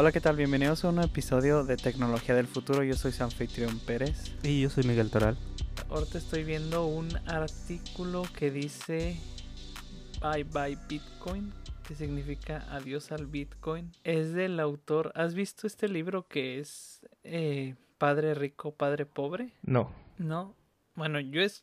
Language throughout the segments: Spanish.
Hola, ¿qué tal? Bienvenidos a un episodio de Tecnología del Futuro. Yo soy Sanfitrión Pérez. Y yo soy Miguel Toral. Ahorita estoy viendo un artículo que dice Bye Bye Bitcoin, que significa adiós al Bitcoin. Es del autor. ¿Has visto este libro que es eh, Padre Rico, Padre Pobre? No. No. Bueno, yo es,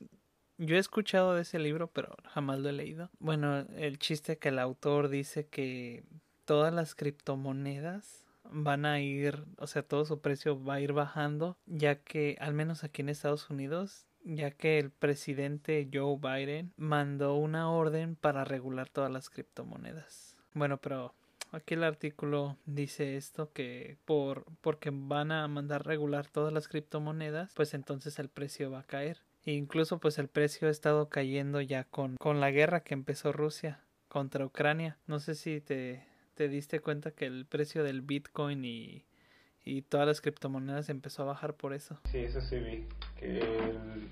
yo he escuchado de ese libro, pero jamás lo he leído. Bueno, el chiste que el autor dice que todas las criptomonedas van a ir, o sea, todo su precio va a ir bajando, ya que al menos aquí en Estados Unidos, ya que el presidente Joe Biden mandó una orden para regular todas las criptomonedas. Bueno, pero aquí el artículo dice esto que por porque van a mandar regular todas las criptomonedas, pues entonces el precio va a caer. E incluso pues el precio ha estado cayendo ya con, con la guerra que empezó Rusia contra Ucrania. No sé si te te diste cuenta que el precio del Bitcoin y, y todas las criptomonedas empezó a bajar por eso. Sí, eso sí vi, que el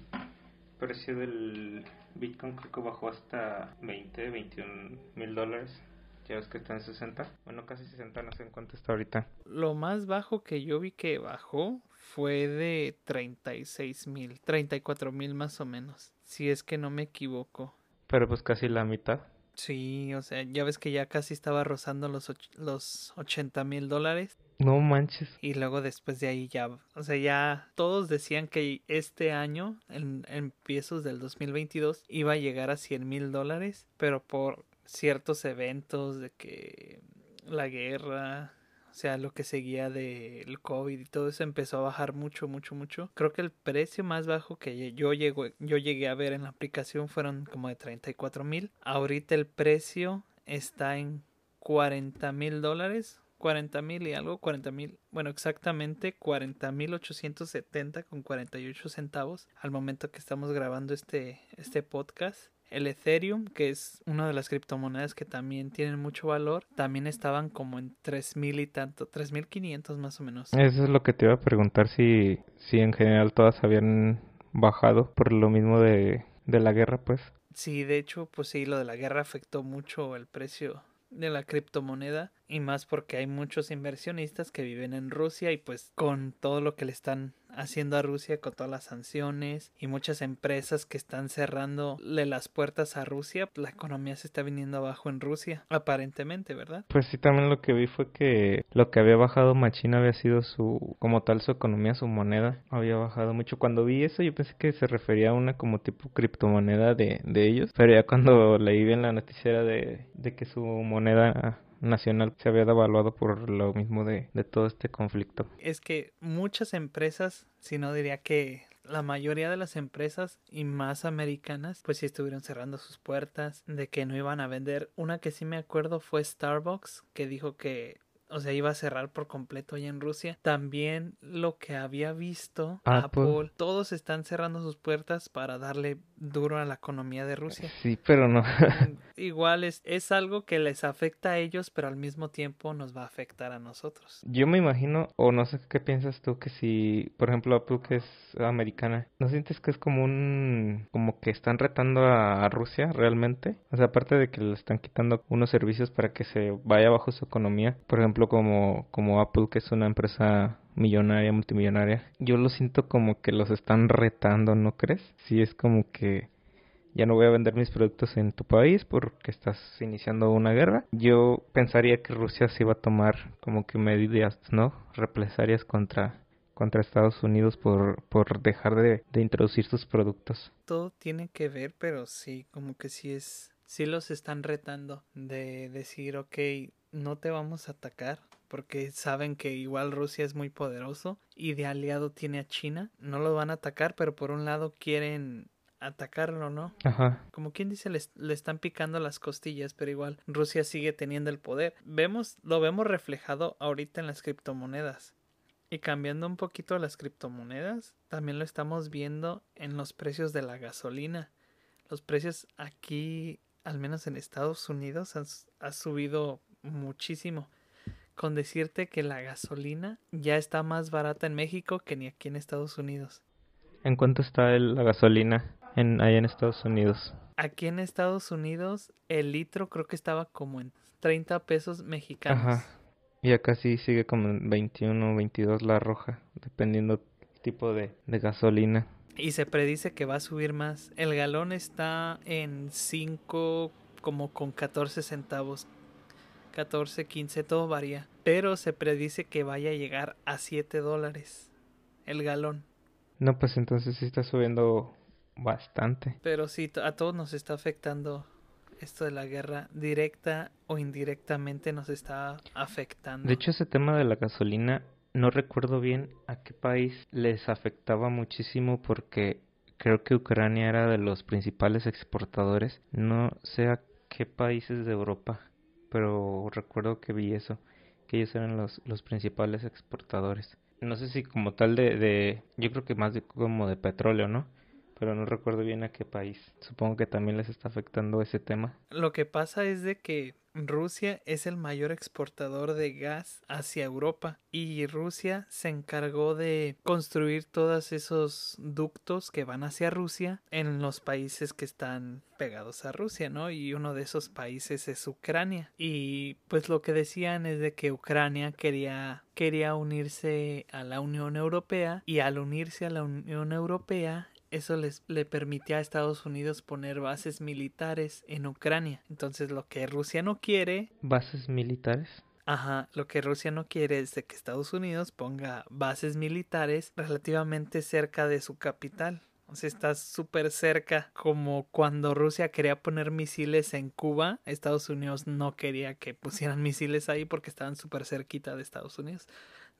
precio del Bitcoin creo que bajó hasta 20, 21 mil dólares. Ya ves que está en 60. Bueno, casi 60, no sé en cuánto está ahorita. Lo más bajo que yo vi que bajó fue de 36 mil, 34 mil más o menos. Si es que no me equivoco. Pero pues casi la mitad. Sí, o sea, ya ves que ya casi estaba rozando los, los 80 mil dólares. No manches. Y luego después de ahí ya, o sea, ya todos decían que este año, en, en del 2022, iba a llegar a 100 mil dólares, pero por ciertos eventos de que la guerra, o sea, lo que seguía del COVID y todo eso empezó a bajar mucho, mucho, mucho. Creo que el precio más bajo que yo, llego, yo llegué a ver en la aplicación fueron como de 34 mil. Ahorita el precio está en 40 mil dólares. 40 mil y algo, 40 mil, bueno, exactamente 40 mil 870 con 48 centavos al momento que estamos grabando este, este podcast el Ethereum, que es una de las criptomonedas que también tienen mucho valor, también estaban como en 3000 y tanto, 3500 más o menos. Eso es lo que te iba a preguntar si si en general todas habían bajado por lo mismo de de la guerra, pues. Sí, de hecho, pues sí, lo de la guerra afectó mucho el precio de la criptomoneda y más porque hay muchos inversionistas que viven en Rusia y pues con todo lo que le están haciendo a Rusia con todas las sanciones y muchas empresas que están cerrándole las puertas a Rusia, la economía se está viniendo abajo en Rusia, aparentemente, ¿verdad? Pues sí, también lo que vi fue que lo que había bajado Machina había sido su, como tal, su economía, su moneda, había bajado mucho. Cuando vi eso yo pensé que se refería a una como tipo criptomoneda de, de ellos, pero ya cuando leí bien la noticia de, de que su moneda nacional se había devaluado por lo mismo de, de todo este conflicto. Es que muchas empresas, si no diría que la mayoría de las empresas y más americanas pues sí estuvieron cerrando sus puertas de que no iban a vender una que sí me acuerdo fue Starbucks que dijo que o sea, iba a cerrar por completo allá en Rusia. También lo que había visto Apple, todos están cerrando sus puertas para darle duro a la economía de Rusia. Sí, pero no. Igual es, es algo que les afecta a ellos, pero al mismo tiempo nos va a afectar a nosotros. Yo me imagino, o no sé qué piensas tú, que si, por ejemplo, Apple que es americana, ¿no sientes que es como un, como que están retando a, Rusia realmente? O sea, aparte de que le están quitando unos servicios para que se vaya bajo su economía, por ejemplo, como, como Apple, que es una empresa millonaria, multimillonaria, yo lo siento como que los están retando, ¿no crees? Sí, es como que ya no voy a vender mis productos en tu país porque estás iniciando una guerra. Yo pensaría que Rusia se iba a tomar como que medidas, ¿no? Represalias contra contra Estados Unidos por, por dejar de, de introducir sus productos. Todo tiene que ver, pero sí, como que sí es, sí los están retando de decir, ok, no te vamos a atacar porque saben que igual Rusia es muy poderoso y de aliado tiene a China. No lo van a atacar, pero por un lado quieren atacarlo, ¿no? Ajá. Como quien dice, le, le, están picando las costillas, pero igual Rusia sigue teniendo el poder. Vemos, lo vemos reflejado ahorita en las criptomonedas. Y cambiando un poquito las criptomonedas, también lo estamos viendo en los precios de la gasolina. Los precios aquí, al menos en Estados Unidos, han, ha subido muchísimo. Con decirte que la gasolina ya está más barata en México que ni aquí en Estados Unidos. ¿En cuánto está la gasolina en, allá en Estados Unidos? Aquí en Estados Unidos el litro creo que estaba como en 30 pesos mexicanos. Ajá. Y acá sí sigue como en 21 o 22 la roja, dependiendo del tipo de, de gasolina. Y se predice que va a subir más. El galón está en 5 como con 14 centavos. 14, 15, todo varía. Pero se predice que vaya a llegar a 7 dólares el galón. No, pues entonces sí está subiendo bastante. Pero sí, a todos nos está afectando esto de la guerra directa o indirectamente nos está afectando. De hecho, ese tema de la gasolina, no recuerdo bien a qué país les afectaba muchísimo porque creo que Ucrania era de los principales exportadores. No sé a qué países de Europa, pero recuerdo que vi eso, que ellos eran los, los principales exportadores. No sé si como tal de, de, yo creo que más de como de petróleo, ¿no? pero no recuerdo bien a qué país. Supongo que también les está afectando ese tema. Lo que pasa es de que Rusia es el mayor exportador de gas hacia Europa y Rusia se encargó de construir todos esos ductos que van hacia Rusia en los países que están pegados a Rusia, ¿no? Y uno de esos países es Ucrania. Y pues lo que decían es de que Ucrania quería quería unirse a la Unión Europea y al unirse a la Unión Europea eso les le permitía a Estados Unidos poner bases militares en Ucrania. Entonces lo que Rusia no quiere... ¿Bases militares? Ajá, lo que Rusia no quiere es de que Estados Unidos ponga bases militares relativamente cerca de su capital. O sea, está súper cerca, como cuando Rusia quería poner misiles en Cuba, Estados Unidos no quería que pusieran misiles ahí porque estaban súper cerquita de Estados Unidos.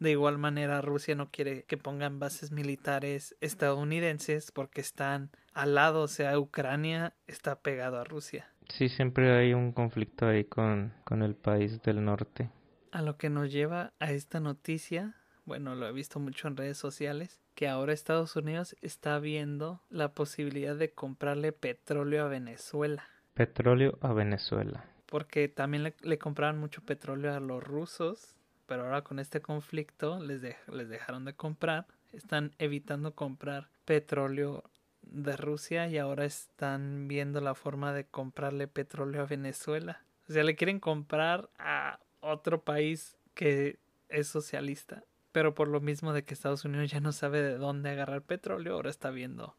De igual manera, Rusia no quiere que pongan bases militares estadounidenses porque están al lado, o sea, Ucrania está pegado a Rusia. Sí, siempre hay un conflicto ahí con, con el país del norte. A lo que nos lleva a esta noticia, bueno, lo he visto mucho en redes sociales, que ahora Estados Unidos está viendo la posibilidad de comprarle petróleo a Venezuela. Petróleo a Venezuela. Porque también le, le compraban mucho petróleo a los rusos pero ahora con este conflicto les, les dejaron de comprar, están evitando comprar petróleo de Rusia y ahora están viendo la forma de comprarle petróleo a Venezuela. O sea, le quieren comprar a otro país que es socialista. Pero por lo mismo de que Estados Unidos ya no sabe de dónde agarrar petróleo, ahora está viendo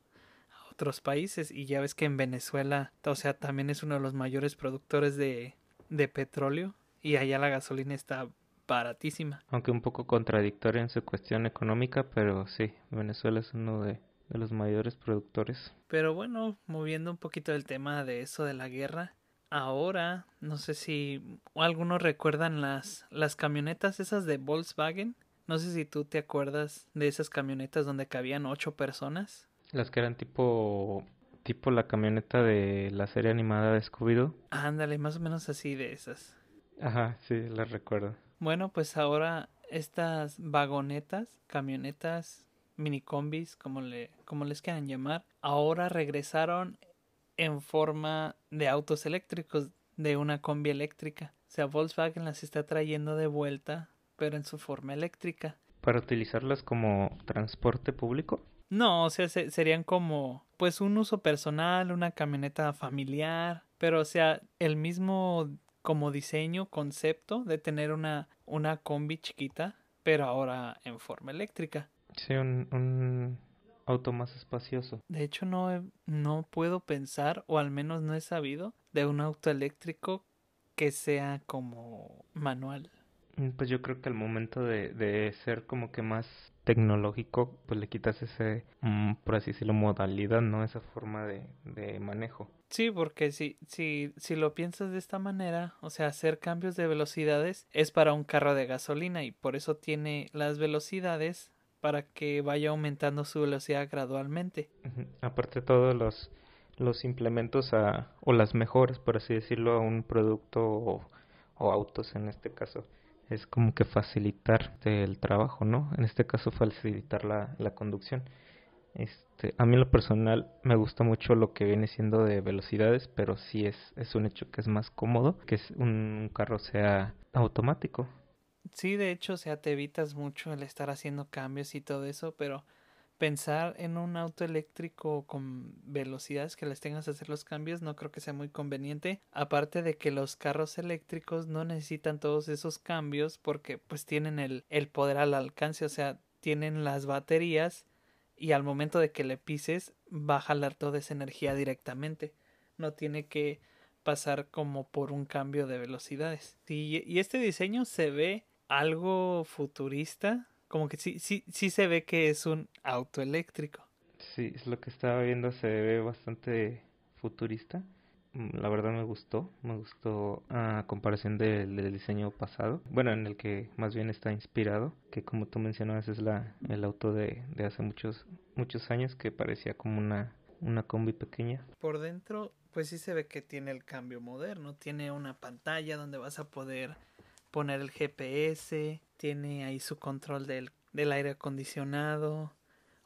a otros países. Y ya ves que en Venezuela, o sea, también es uno de los mayores productores de, de petróleo. Y allá la gasolina está baratísima. Aunque un poco contradictoria en su cuestión económica, pero sí, Venezuela es uno de, los mayores productores. Pero bueno, moviendo un poquito el tema de eso de la guerra, ahora no sé si algunos recuerdan las, las camionetas esas de Volkswagen. No sé si tú te acuerdas de esas camionetas donde cabían ocho personas. Las que eran tipo tipo la camioneta de la serie animada de Scooby-Doo. Ándale, más o menos así de esas. Ajá, sí, las recuerdo. Bueno, pues ahora estas vagonetas, camionetas, minicombis, como, le, como les quieran llamar, ahora regresaron en forma de autos eléctricos, de una combi eléctrica. O sea, Volkswagen las está trayendo de vuelta, pero en su forma eléctrica. ¿Para utilizarlas como transporte público? No, o sea, serían como, pues, un uso personal, una camioneta familiar, pero, o sea, el mismo como diseño, concepto de tener una, una combi chiquita, pero ahora en forma eléctrica. Sí, un, un auto más espacioso. De hecho, no, no puedo pensar, o al menos no he sabido, de un auto eléctrico que sea como manual. Mm, pues yo creo que al momento de, de ser como que más tecnológico, pues le quitas ese, mm, por así decirlo, modalidad, ¿no? Esa forma de, de manejo. Sí, porque si, si, si lo piensas de esta manera, o sea, hacer cambios de velocidades es para un carro de gasolina y por eso tiene las velocidades para que vaya aumentando su velocidad gradualmente. Aparte todos los, los implementos a, o las mejoras, por así decirlo, a un producto o, o autos en este caso es como que facilitar el trabajo, ¿no? En este caso facilitar la, la conducción. Este, a mí lo personal me gusta mucho lo que viene siendo de velocidades, pero sí es, es un hecho que es más cómodo que un carro sea automático. Sí, de hecho, o sea, te evitas mucho el estar haciendo cambios y todo eso, pero pensar en un auto eléctrico con velocidades que les tengas que hacer los cambios no creo que sea muy conveniente. Aparte de que los carros eléctricos no necesitan todos esos cambios porque pues tienen el, el poder al alcance o sea tienen las baterías y al momento de que le pises va a jalar toda esa energía directamente. No tiene que pasar como por un cambio de velocidades. Y este diseño se ve algo futurista como que sí, sí, sí se ve que es un auto eléctrico. Sí, es lo que estaba viendo, se ve bastante futurista. Mm, la verdad me gustó, me gustó a comparación del, diseño pasado, bueno, en el que más bien está inspirado, que como tú mencionabas es la, el auto de, de hace muchos, muchos años que parecía como una, una combi pequeña. Por dentro, pues sí se ve que tiene el cambio moderno, tiene una pantalla donde vas a poder poner el GPS, tiene ahí su control del, del aire acondicionado,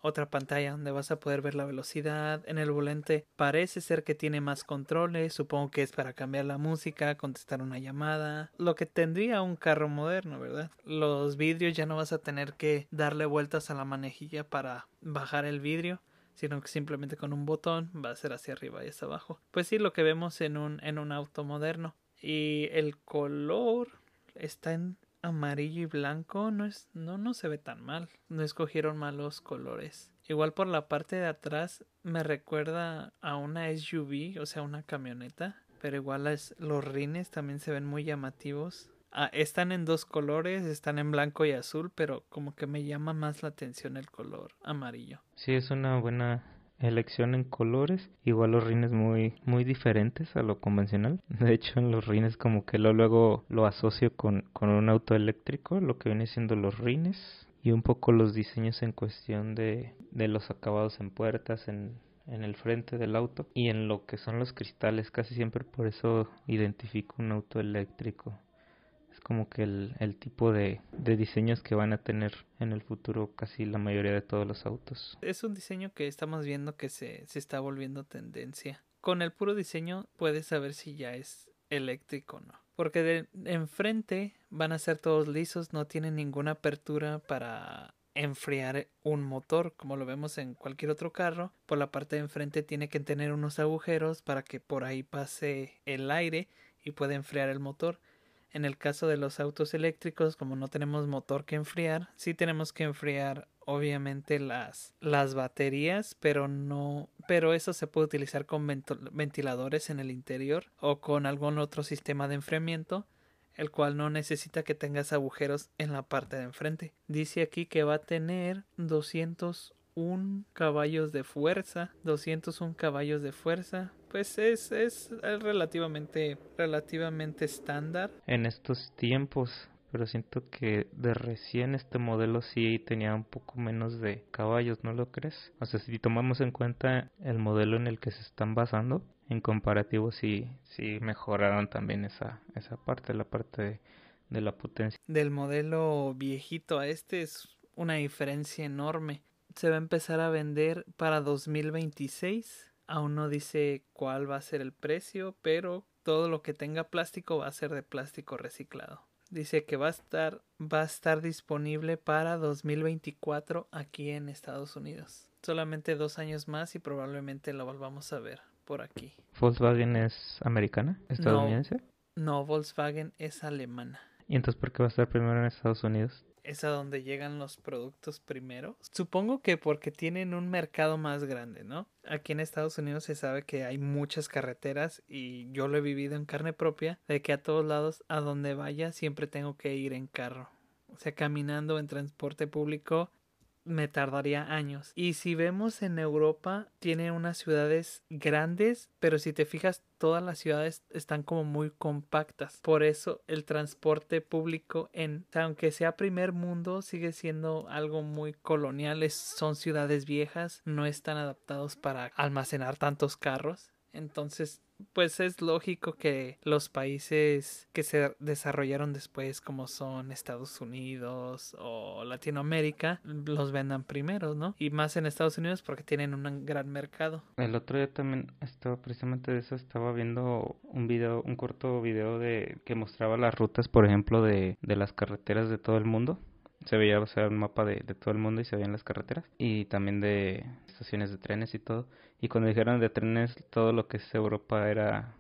otra pantalla donde vas a poder ver la velocidad. En el volante parece ser que tiene más controles, supongo que es para cambiar la música, contestar una llamada, lo que tendría un carro moderno, ¿verdad? Los vidrios ya no vas a tener que darle vueltas a la manejilla para bajar el vidrio sino que simplemente con un botón va a ser hacia arriba y hacia abajo. Pues sí, lo que vemos en un, en un auto moderno. Y el color está en amarillo y blanco no es no no se ve tan mal. No escogieron malos colores. Igual por la parte de atrás me recuerda a una SUV o sea una camioneta pero igual los rines también se ven muy llamativos. Ah, están en dos colores están en blanco y azul pero como que me llama más la atención el color amarillo. Sí es una buena elección en colores, igual los rines muy muy diferentes a lo convencional. De hecho, en los rines como que lo, luego lo asocio con, con un auto eléctrico, lo que viene siendo los rines y un poco los diseños en cuestión de, de los acabados en puertas, en, en el frente del auto y en lo que son los cristales. Casi siempre por eso identifico un auto eléctrico como que el, el tipo de, de, diseños que van a tener en el futuro casi la mayoría de todos los autos. Es un diseño que estamos viendo que se, se está volviendo tendencia. Con el puro diseño puedes saber si ya es eléctrico o no. Porque de enfrente van a ser todos lisos, no tienen ninguna apertura para enfriar un motor como lo vemos en cualquier otro carro por la parte de enfrente tiene que tener unos agujeros para que por ahí pase el aire y pueda enfriar el motor en el caso de los autos eléctricos, como no tenemos motor que enfriar, sí tenemos que enfriar obviamente las, las baterías, pero no, pero eso se puede utilizar con ventiladores en el interior o con algún otro sistema de enfriamiento, el cual no necesita que tengas agujeros en la parte de enfrente. Dice aquí que va a tener 201 caballos de fuerza, 201 caballos de fuerza, pues es, es relativamente, relativamente estándar. En estos tiempos, pero siento que de recién este modelo sí tenía un poco menos de caballos, ¿no lo crees? O sea, si tomamos en cuenta el modelo en el que se están basando, en comparativo sí, sí mejoraron también esa, esa parte, la parte de, de la potencia. Del modelo viejito a este es una diferencia enorme. Se va a empezar a vender para 2026 Aún no dice cuál va a ser el precio, pero todo lo que tenga plástico va a ser de plástico reciclado. Dice que va a estar va a estar disponible para 2024 aquí en Estados Unidos. Solamente dos años más y probablemente lo volvamos a ver por aquí. ¿Volkswagen es americana? ¿Estadounidense? no Volkswagen es alemana. ¿Y entonces por qué va a estar primero en Estados Unidos? Es a donde llegan los productos primero. Supongo que porque tienen un mercado más grande, ¿no? Aquí en Estados Unidos se sabe que hay muchas carreteras y yo lo he vivido en carne propia, de que a todos lados, a donde vaya, siempre tengo que ir en carro. O sea, caminando en transporte público me tardaría años. Y si vemos en Europa, tiene unas ciudades grandes, pero si te fijas, todas las ciudades están como muy compactas. Por eso el transporte público en, aunque sea primer mundo, sigue siendo algo muy colonial. son ciudades viejas, no están adaptados para almacenar tantos carros. Entonces pues es lógico que los países que se desarrollaron después como son Estados Unidos o Latinoamérica los vendan primero, ¿no? Y más en Estados Unidos porque tienen un gran mercado. El otro día también estaba precisamente de eso estaba viendo un video, un corto video de que mostraba las rutas, por ejemplo, de, de las carreteras de todo el mundo se veía, o sea, un mapa de, de todo el mundo y se veían las carreteras y también de estaciones de trenes y todo. Y cuando dijeron de trenes, todo lo que es Europa era,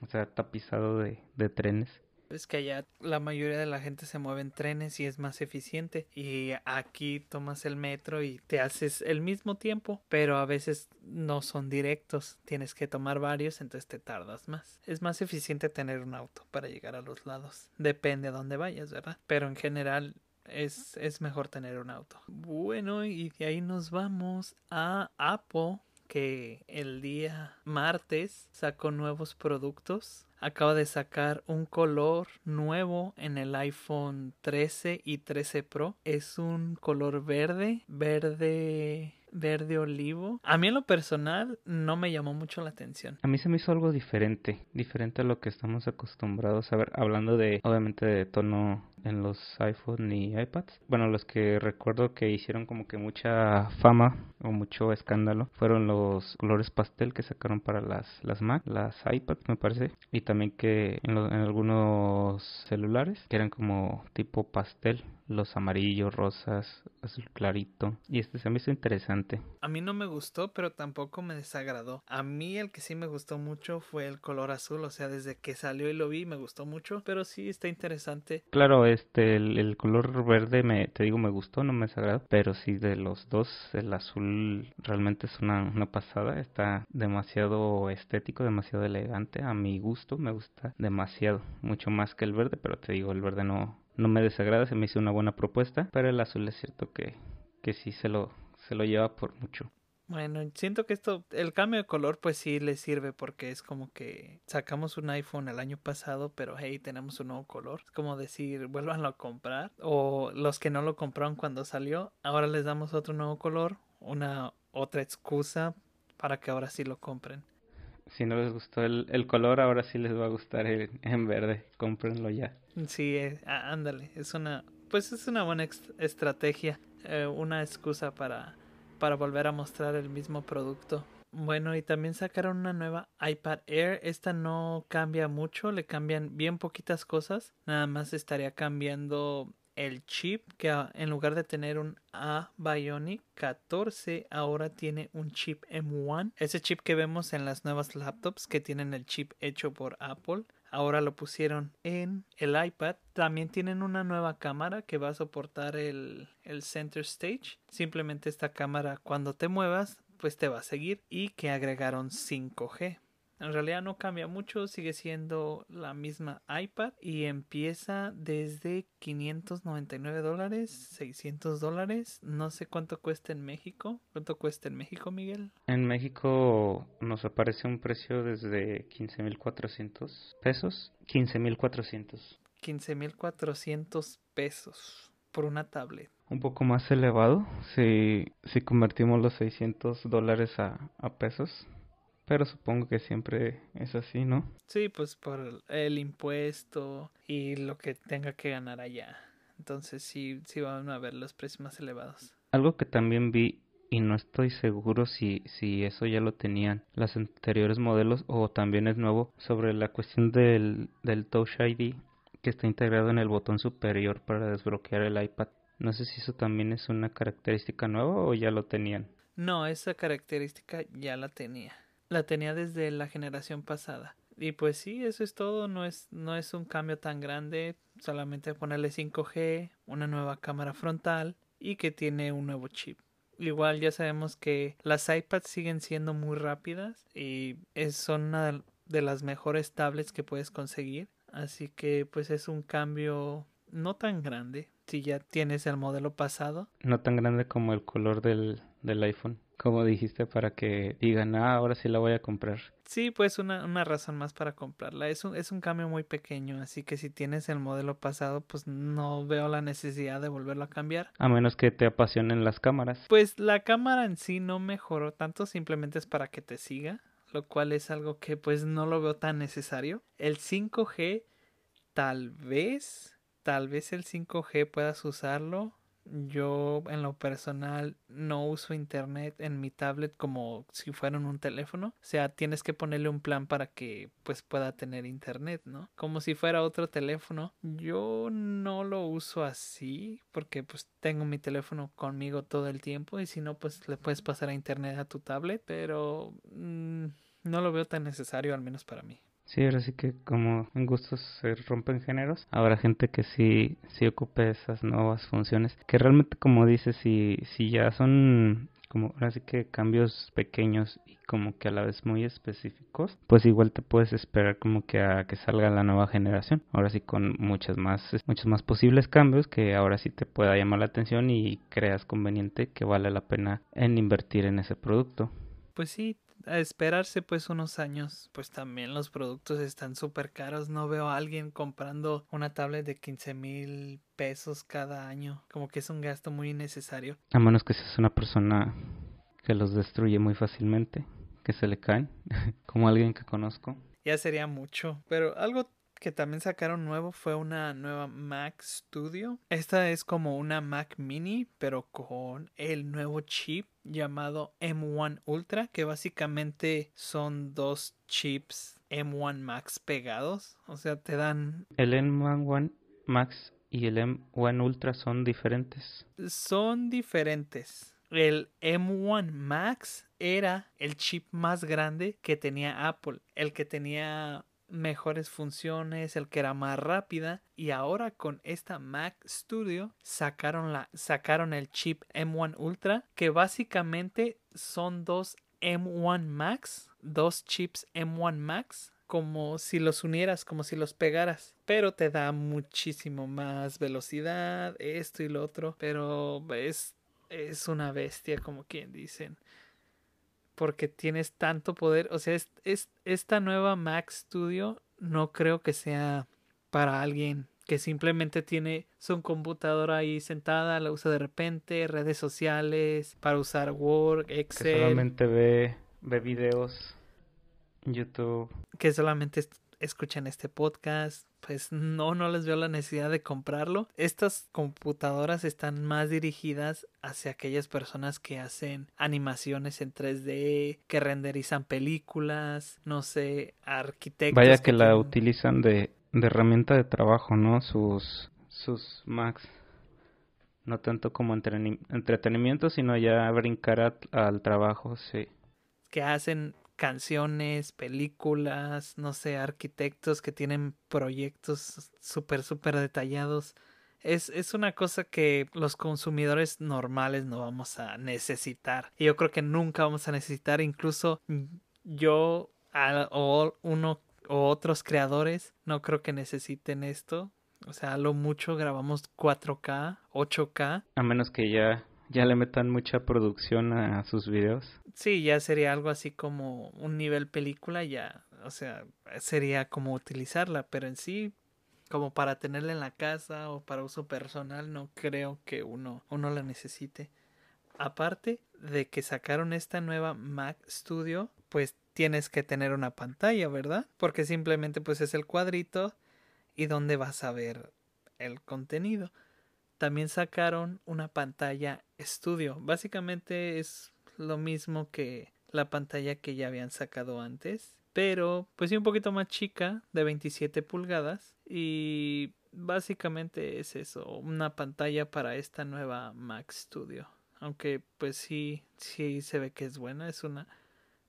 o sea, tapizado de, de trenes. Es que allá la mayoría de la gente se mueve en trenes y es más eficiente. Y aquí tomas el metro y te haces el mismo tiempo, pero a veces no son directos. Tienes que tomar varios, entonces te tardas más. Es más eficiente tener un auto para llegar a los lados. Depende a dónde vayas, ¿verdad? Pero en general es, es mejor tener un auto. Bueno, y de ahí nos vamos a Apple que el día martes sacó nuevos productos. Acaba de sacar un color nuevo en el iPhone 13 y 13 Pro. Es un color verde, verde verde olivo. A mí en lo personal no me llamó mucho la atención. A mí se me hizo algo diferente, diferente a lo que estamos acostumbrados a ver, hablando de, obviamente, de tono en los iPhone y iPads. Bueno, los que recuerdo que hicieron como que mucha fama o mucho escándalo fueron los colores pastel que sacaron para las, las Mac, las iPads me parece, y también que en, en algunos celulares que eran como tipo pastel, los amarillos, rosas, azul clarito. Y este se me hizo interesante. A mí no me gustó, pero tampoco me desagradó. A mí el que sí me gustó mucho fue el color azul, o sea, desde que salió y lo vi me gustó mucho, pero sí está interesante. Claro, este, el, color verde, me, te digo, me gustó, no me desagradó, pero sí de los dos, el azul realmente es una, una pasada, está demasiado estético, demasiado elegante, a mi gusto me gusta demasiado, mucho más que el verde, pero te digo, el verde no, no me desagrada, se me hizo una buena propuesta, pero el azul es cierto que, que sí se lo, se lo lleva por mucho. Bueno, siento que esto, el cambio de color pues sí le sirve porque es como que sacamos un iPhone el año pasado, pero hey, tenemos un nuevo color. Es como decir, vuélvanlo a comprar. O los que no lo compraron cuando salió, ahora les damos otro nuevo color, una otra excusa para que ahora sí lo compren. Si no les gustó el, el color, ahora sí les va a gustar en verde. Cómprenlo ya. Sí, eh, ándale, es una, pues es una buena estrategia, eh, una excusa para, para volver a mostrar el mismo producto. Bueno, y también sacaron una nueva iPad Air. Esta no cambia mucho, le cambian bien poquitas cosas. Nada más estaría cambiando el chip que en lugar de tener un A Bionic 14 ahora tiene un chip M1 ese chip que vemos en las nuevas laptops que tienen el chip hecho por Apple ahora lo pusieron en el iPad. También tienen una nueva cámara que va a soportar el, el Center Stage. Simplemente esta cámara cuando te muevas pues te va a seguir y que agregaron 5G. En realidad no cambia mucho, sigue siendo la misma iPad y empieza desde 599 dólares, 600 dólares. No sé cuánto cuesta en México. ¿Cuánto cuesta en México, Miguel? En México nos aparece un precio desde 15.400 pesos. 15.400. 15.400 pesos por una tablet. Un poco más elevado si, si convertimos los 600 dólares a, a pesos pero supongo que siempre es así, ¿no? Sí, pues por el impuesto y lo que tenga que ganar allá. Entonces sí, sí van a ver los precios más elevados. Algo que también vi y no estoy seguro si, si eso ya lo tenían los anteriores modelos o también es nuevo sobre la cuestión del, del Touch ID que está integrado en el botón superior para desbloquear el iPad. No sé si eso también es una característica nueva o ya lo tenían. No, esa característica ya la tenía la tenía desde la generación pasada. Y pues sí, eso es todo, no es, no es un cambio tan grande, solamente ponerle 5G, una nueva cámara frontal y que tiene un nuevo chip. Igual ya sabemos que las iPads siguen siendo muy rápidas y es, son una de las mejores tablets que puedes conseguir. Así que pues es un cambio no tan grande si ya tienes el modelo pasado. No tan grande como el color del, del iPhone como dijiste, para que digan, ah, ahora sí la voy a comprar. Sí, pues una, una razón más para comprarla. Es un, es un cambio muy pequeño, así que si tienes el modelo pasado, pues no veo la necesidad de volverlo a cambiar. A menos que te apasionen las cámaras. Pues la cámara en sí no mejoró tanto, simplemente es para que te siga, lo cual es algo que pues no lo veo tan necesario. El 5G, tal vez, tal vez el 5G puedas usarlo Yo en lo personal no uso internet en mi tablet como si fuera un teléfono. O sea, tienes que ponerle un plan para que pues pueda tener internet, ¿no? Como si fuera otro teléfono. Yo no lo uso así porque pues tengo mi teléfono conmigo todo el tiempo y si no pues le puedes pasar a internet a tu tablet, pero mm, no lo veo tan necesario al menos para mí. Sí, ahora sí que como en gustos se rompen géneros, habrá gente que sí, sí ocupe esas nuevas funciones, que realmente como dices, si, si ya son como ahora sí que cambios pequeños y como que a la vez muy específicos, pues igual te puedes esperar como que a que salga la nueva generación. Ahora sí con muchas más muchos más posibles cambios que ahora sí te pueda llamar la atención y creas conveniente que vale la pena en invertir en ese producto. Pues sí, a esperarse pues unos años, pues también los productos están súper caros. No veo a alguien comprando una tablet de 15 mil pesos cada año. Como que es un gasto muy innecesario. A menos que seas una persona que los destruye muy fácilmente, que se le caen, como alguien que conozco. Ya sería mucho, pero algo que también sacaron nuevo fue una nueva Mac Studio. Esta es como una Mac mini, pero con el nuevo chip llamado M1 Ultra, que básicamente son dos chips M1 Max pegados. O sea, te dan... El M1 Max y el M1 Ultra son diferentes. Son diferentes. El M1 Max era el chip más grande que tenía Apple, el que tenía mejores funciones, el que era más rápida y ahora con esta Mac Studio sacaron la sacaron el chip M1 Ultra que básicamente son dos M1 Max, dos chips M1 Max como si los unieras, como si los pegaras, pero te da muchísimo más velocidad, esto y lo otro, pero es es una bestia como quien dicen porque tienes tanto poder. O sea, es, es, esta nueva Mac Studio no creo que sea para alguien que simplemente tiene su computadora ahí sentada, la usa de repente, redes sociales, para usar Word, Excel. Que solamente ve, ve videos, YouTube. Que solamente escuchan este podcast, pues no, no les veo la necesidad de comprarlo. Estas computadoras están más dirigidas hacia aquellas personas que hacen animaciones en 3D, que renderizan películas, no sé, arquitectos. Vaya que, la utilizan de, de herramienta de trabajo, ¿no? Sus, sus Macs no tanto como entretenimiento, sino ya brincar al trabajo, sí. Que hacen canciones, películas, no sé, arquitectos que tienen proyectos súper, súper detallados. Es, es una cosa que los consumidores normales no vamos a necesitar. Y yo creo que nunca vamos a necesitar. Incluso yo o uno o otros creadores no creo que necesiten esto. O sea, lo mucho grabamos 4K, 8K. A menos que ya ya le metan mucha producción a sus videos. Sí, ya sería algo así como un nivel película, ya, o sea, sería como utilizarla, pero en sí, como para tenerla en la casa o para uso personal, no creo que uno, uno la necesite. Aparte de que sacaron esta nueva Mac Studio, pues tienes que tener una pantalla, ¿verdad? Porque simplemente pues es el cuadrito y donde vas a ver el contenido. También sacaron una pantalla estudio. Básicamente es lo mismo que la pantalla que ya habían sacado antes. Pero pues sí un poquito más chica, de 27 pulgadas. Y básicamente es eso, una pantalla para esta nueva Mac Studio. Aunque pues sí, sí se ve que es buena. Es una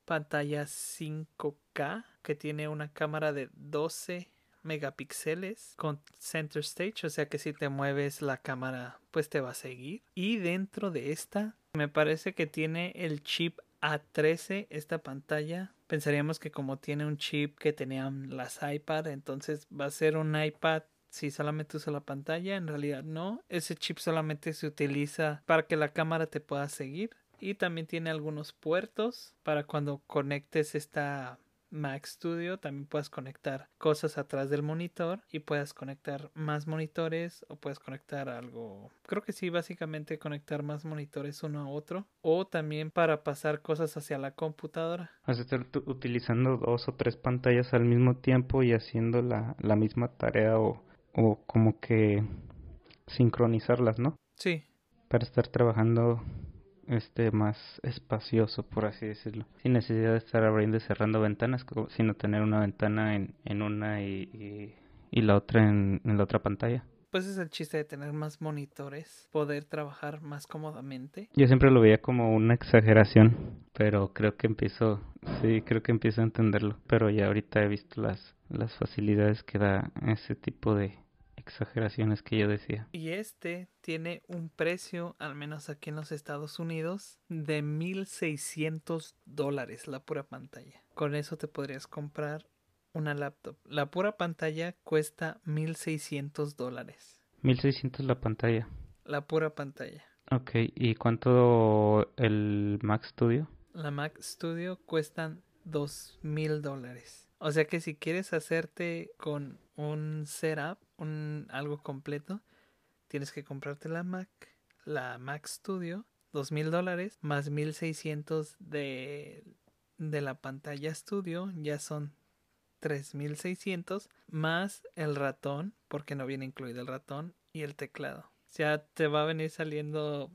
pantalla 5K que tiene una cámara de 12 megapíxeles con center stage, o sea que si te mueves la cámara pues te va a seguir. Y dentro de esta me parece que tiene el chip A13 esta pantalla. Pensaríamos que como tiene un chip que tenían las iPad, entonces va a ser un iPad si solamente usa la pantalla, en realidad no. Ese chip solamente se utiliza para que la cámara te pueda seguir. Y también tiene algunos puertos para cuando conectes esta Mac Studio también puedes conectar cosas atrás del monitor y puedes conectar más monitores o puedes conectar algo creo que sí básicamente conectar más monitores uno a otro o también para pasar cosas hacia la computadora. A estar utilizando dos o tres pantallas al mismo tiempo y haciendo la, la misma tarea o, o como que sincronizarlas no sí. Para estar trabajando este más espacioso por así decirlo sin necesidad de estar abriendo y cerrando ventanas sino tener una ventana en, en una y, y, la otra en, en la otra pantalla pues es el chiste de tener más monitores, poder trabajar más cómodamente. Yo siempre lo veía como una exageración, pero creo que empiezo, sí, creo que empiezo a entenderlo. Pero ya ahorita he visto las, las facilidades que da ese tipo de, exageraciones que yo decía. Y este tiene un precio, al menos aquí en los Estados Unidos, de 1600 dólares la pura pantalla. Con eso te podrías comprar una laptop. La pura pantalla cuesta 1600 dólares. 1600 la pantalla. La pura pantalla. Ok, ¿y cuánto el Mac Studio? La Mac Studio cuestan 2000 dólares. O sea que si quieres hacerte con un setup, un algo completo, tienes que comprarte la Mac, la Mac Studio, dos mil dólares, más mil seiscientos de, de la pantalla Studio, ya son tres mil seiscientos, más el ratón, porque no viene incluido el ratón, y el teclado. O sea, te va a venir saliendo,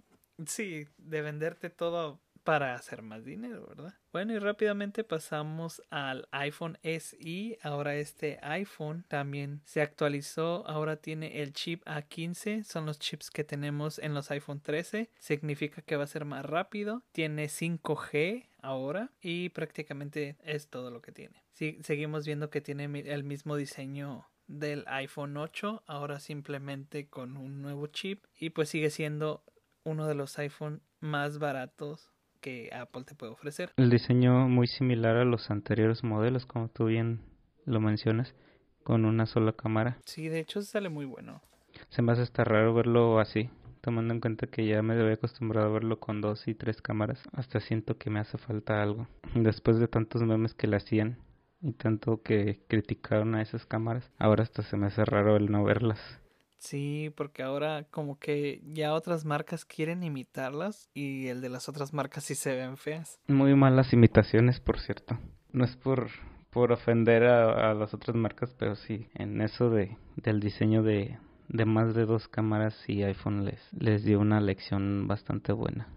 sí, de venderte todo para hacer más dinero, ¿verdad? Bueno, y rápidamente pasamos al iPhone SE. Ahora este iPhone también se actualizó. Ahora tiene el chip A15. Son los chips que tenemos en los iPhone 13. Significa que va a ser más rápido. Tiene 5G ahora y prácticamente es todo lo que tiene. seguimos viendo que tiene el mismo diseño del iPhone 8, ahora simplemente con un nuevo chip y pues sigue siendo uno de los iPhone más baratos que Apple te puede ofrecer. El diseño muy similar a los anteriores modelos, como tú bien lo mencionas, con una sola cámara. Sí, de hecho sale muy bueno. Se me hace hasta raro verlo así, tomando en cuenta que ya me había acostumbrado a verlo con dos y tres cámaras. Hasta siento que me hace falta algo. Después de tantos memes que le hacían y tanto que criticaron a esas cámaras, ahora hasta se me hace raro el no verlas. Sí, porque ahora como que ya otras marcas quieren imitarlas y el de las otras marcas sí se ven feas. Muy malas imitaciones, por cierto. No es por, por ofender a, las otras marcas, pero sí, en eso de, del diseño de, de más de dos cámaras y iPhone les, les dio una lección bastante buena.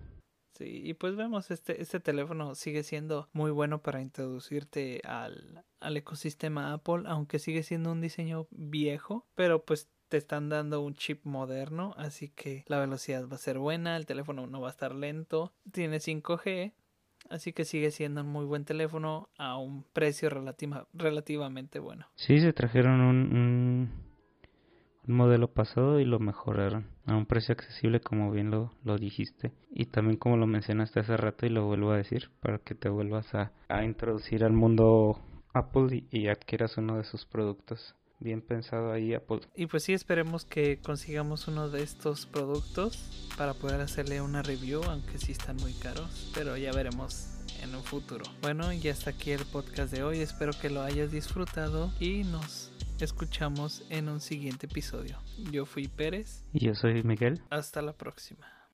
Sí, y pues vemos, este, este teléfono sigue siendo muy bueno para introducirte al, al ecosistema Apple, aunque sigue siendo un diseño viejo, pero pues te están dando un chip moderno, así que la velocidad va a ser buena, el teléfono no va a estar lento, tiene 5G, así que sigue siendo un muy buen teléfono a un precio relativamente bueno. Sí, se trajeron un, un, modelo pasado y lo mejoraron a un precio accesible como bien lo, dijiste. Y también como lo mencionaste hace rato y lo vuelvo a decir para que te vuelvas a, a introducir al mundo Apple y adquieras uno de sus productos bien pensado ahí Apple. Y pues sí, esperemos que consigamos uno de estos productos para poder hacerle una review, aunque sí están muy caros, pero ya veremos en un futuro. Bueno, y hasta aquí el podcast de hoy, espero que lo hayas disfrutado y nos escuchamos en un siguiente episodio. Yo fui Pérez. Y yo soy Miguel. Hasta la próxima.